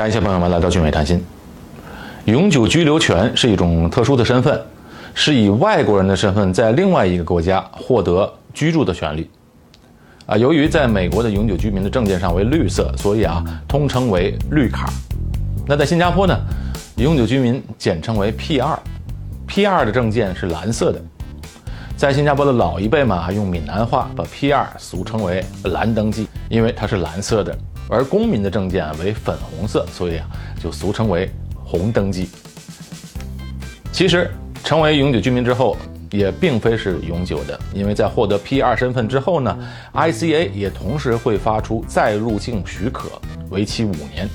感谢朋友们来到俊伟谈心。永久居留权是一种特殊的身份，是以外国人的身份在另外一个国家获得居住的权利。啊，由于在美国的永久居民的证件上为绿色，所以啊，通称为绿卡。那在新加坡呢，永久居民简称为 P2，P2 的证件是蓝色的。在新加坡的老一辈嘛，用闽南话把 P2 俗称为蓝登记，因为它是蓝色的。而公民的证件为粉红色，所以啊，就俗称为红登记。其实，成为永久居民之后，也并非是永久的，因为在获得 P2 身份之后呢，ICA 也同时会发出再入境许可，为期五年。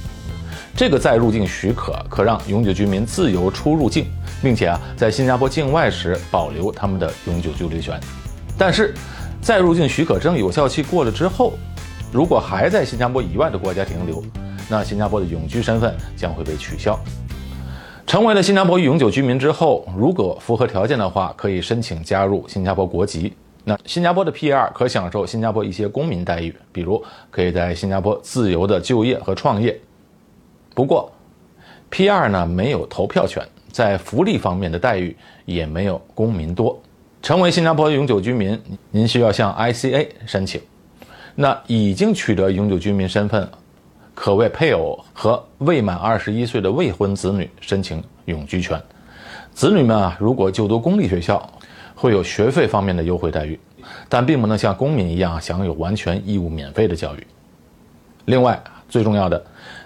这个再入境许可可让永久居民自由出入境，并且啊，在新加坡境外时保留他们的永久居留权。但是，再入境许可证有效期过了之后，如果还在新加坡以外的国家停留，那新加坡的永居身份将会被取消。成为了新加坡永久居民之后，如果符合条件的话，可以申请加入新加坡国籍。那新加坡的 P.R. 可享受新加坡一些公民待遇，比如可以在新加坡自由的就业和创业。不过，P.R. 呢没有投票权，在福利方面的待遇也没有公民多。成为新加坡永久居民，您需要向 I.C.A. 申请。那已经取得永久居民身份，可为配偶和未满二十一岁的未婚子女申请永居权。子女们啊，如果就读公立学校，会有学费方面的优惠待遇，但并不能像公民一样享有完全义务免费的教育。另外，最重要的，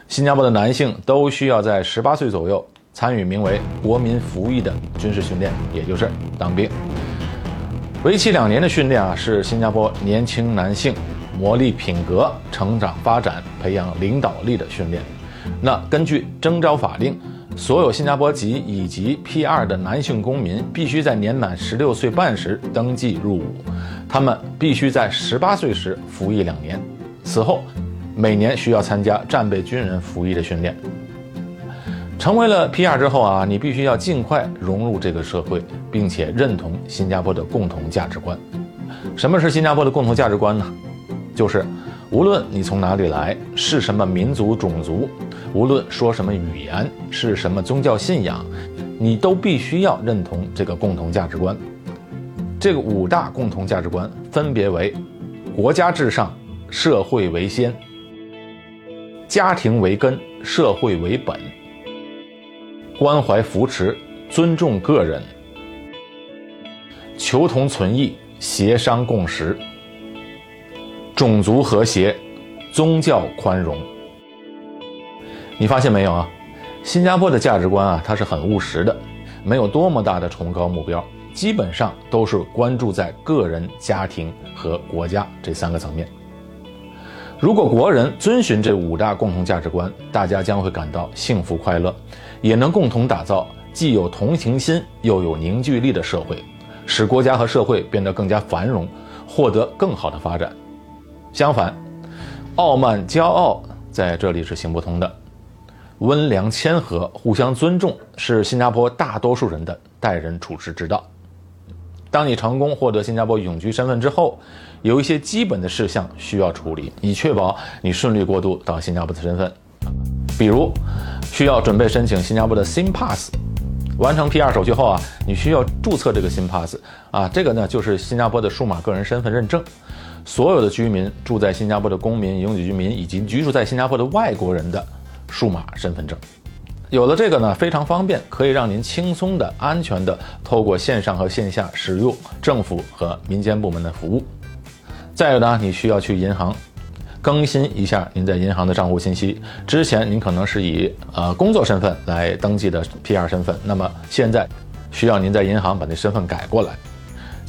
新加坡的男性都需要在十八岁左右参与名为“国民服役”的军事训练，也就是当兵。为期两年的训练啊，是新加坡年轻男性。磨砺品格、成长发展、培养领导力的训练。那根据征召法令，所有新加坡籍以及 P2 的男性公民必须在年满十六岁半时登记入伍，他们必须在十八岁时服役两年，此后每年需要参加战备军人服役的训练。成为了 P2 之后啊，你必须要尽快融入这个社会，并且认同新加坡的共同价值观。什么是新加坡的共同价值观呢？就是，无论你从哪里来，是什么民族种族，无论说什么语言，是什么宗教信仰，你都必须要认同这个共同价值观。这个五大共同价值观分别为：国家至上，社会为先；家庭为根，社会为本；关怀扶持，尊重个人；求同存异，协商共识。种族和谐，宗教宽容。你发现没有啊？新加坡的价值观啊，它是很务实的，没有多么大的崇高目标，基本上都是关注在个人、家庭和国家这三个层面。如果国人遵循这五大共同价值观，大家将会感到幸福快乐，也能共同打造既有同情心又有凝聚力的社会，使国家和社会变得更加繁荣，获得更好的发展。相反，傲慢骄傲在这里是行不通的。温良谦和、互相尊重是新加坡大多数人的待人处事之道。当你成功获得新加坡永居身份之后，有一些基本的事项需要处理，以确保你顺利过渡到新加坡的身份。比如，需要准备申请新加坡的新 Pass。完成 P2 手续后啊，你需要注册这个新 Pass 啊，这个呢就是新加坡的数码个人身份认证。所有的居民住在新加坡的公民、永久居民以及居住在新加坡的外国人的数码身份证，有了这个呢，非常方便，可以让您轻松的、安全的透过线上和线下使用政府和民间部门的服务。再有呢，你需要去银行更新一下您在银行的账户信息。之前您可能是以呃工作身份来登记的 PR 身份，那么现在需要您在银行把那身份改过来。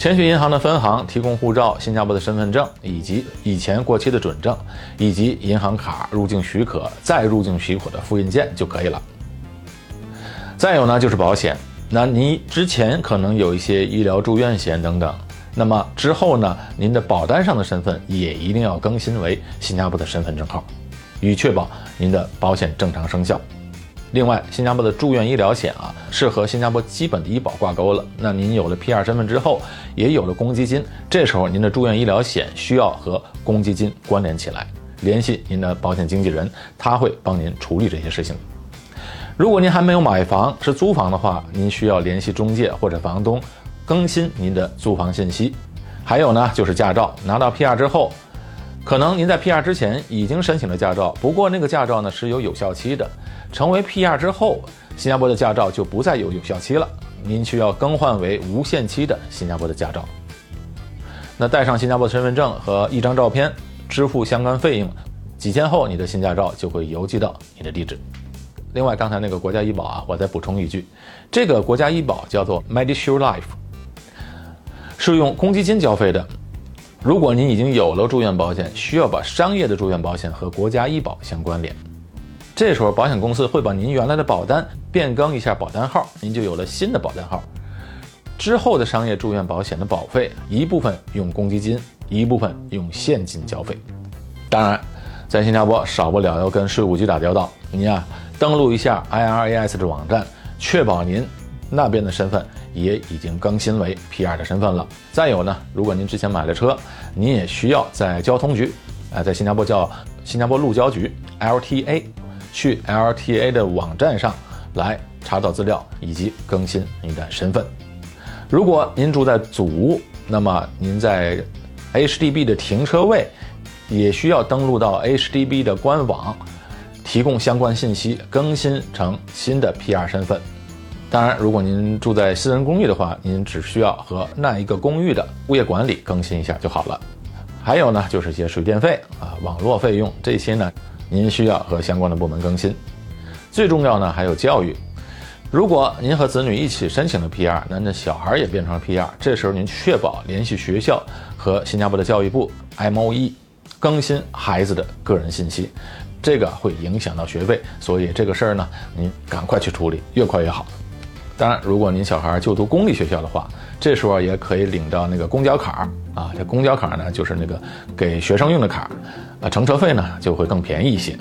前去银行的分行提供护照、新加坡的身份证以及以前过期的准证，以及银行卡、入境许可、再入境许可的复印件就可以了。再有呢，就是保险。那您之前可能有一些医疗住院险等等，那么之后呢，您的保单上的身份也一定要更新为新加坡的身份证号，以确保您的保险正常生效。另外，新加坡的住院医疗险啊，是和新加坡基本的医保挂钩了。那您有了 PR 身份之后，也有了公积金，这时候您的住院医疗险需要和公积金关联起来，联系您的保险经纪人，他会帮您处理这些事情。如果您还没有买房，是租房的话，您需要联系中介或者房东，更新您的租房信息。还有呢，就是驾照，拿到 PR 之后，可能您在 PR 之前已经申请了驾照，不过那个驾照呢是有有效期的。成为 PR 之后，新加坡的驾照就不再有有效期了，您需要更换为无限期的新加坡的驾照。那带上新加坡的身份证和一张照片，支付相关费用，几天后你的新驾照就会邮寄到你的地址。另外，刚才那个国家医保啊，我再补充一句，这个国家医保叫做 MediShield Life，是用公积金交费的。如果您已经有了住院保险，需要把商业的住院保险和国家医保相关联，这时候保险公司会把您原来的保单变更一下保单号，您就有了新的保单号。之后的商业住院保险的保费，一部分用公积金，一部分用现金交费。当然，在新加坡少不了要跟税务局打交道，您啊登录一下 IRAS 的网站，确保您那边的身份也已经更新为 PR 的身份了。再有呢，如果您之前买了车，您也需要在交通局，啊，在新加坡叫新加坡路交局 LTA，去 LTA 的网站上来查找资料以及更新您的身份。如果您住在祖屋，那么您在 HDB 的停车位也需要登录到 HDB 的官网，提供相关信息，更新成新的 PR 身份。当然，如果您住在私人公寓的话，您只需要和那一个公寓的物业管理更新一下就好了。还有呢，就是一些水电费啊、网络费用这些呢，您需要和相关的部门更新。最重要呢，还有教育。如果您和子女一起申请了 PR，那那小孩也变成了 PR，这时候您确保联系学校和新加坡的教育部 MOE 更新孩子的个人信息，这个会影响到学费，所以这个事儿呢，您赶快去处理，越快越好。当然，如果您小孩就读公立学校的话，这时候也可以领到那个公交卡啊，这公交卡呢就是那个给学生用的卡，啊，乘车费呢就会更便宜一些。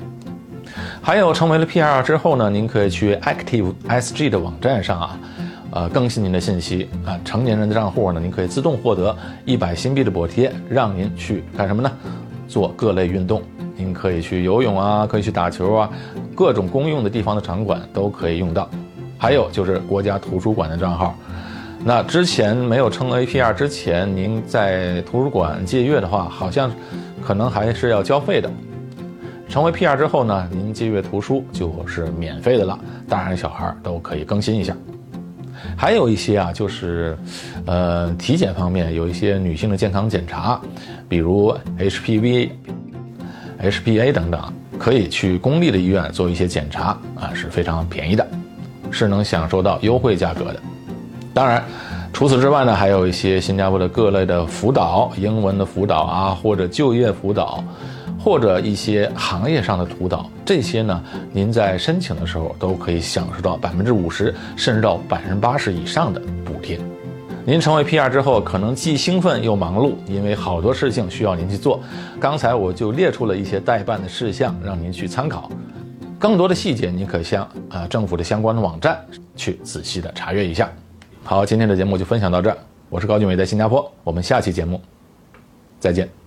还有成为了 PR 之后呢，您可以去 Active SG 的网站上啊，呃，更新您的信息啊。成年人的账户呢，您可以自动获得一百新币的补贴，让您去干什么呢？做各类运动，您可以去游泳啊，可以去打球啊，各种公用的地方的场馆都可以用到。还有就是国家图书馆的账号，那之前没有成为 PR 之前，您在图书馆借阅的话，好像可能还是要交费的。成为 PR 之后呢，您借阅图书就是免费的了，大人小孩都可以更新一下。还有一些啊，就是，呃，体检方面有一些女性的健康检查，比如 HPV、HPA 等等，可以去公立的医院做一些检查啊，是非常便宜的，是能享受到优惠价格的。当然，除此之外呢，还有一些新加坡的各类的辅导，英文的辅导啊，或者就业辅导。或者一些行业上的辅导，这些呢，您在申请的时候都可以享受到百分之五十，甚至到百分之八十以上的补贴。您成为 PR 之后，可能既兴奋又忙碌，因为好多事情需要您去做。刚才我就列出了一些代办的事项，让您去参考。更多的细节，你可向啊政府的相关的网站去仔细的查阅一下。好，今天的节目就分享到这，我是高俊伟，在新加坡，我们下期节目再见。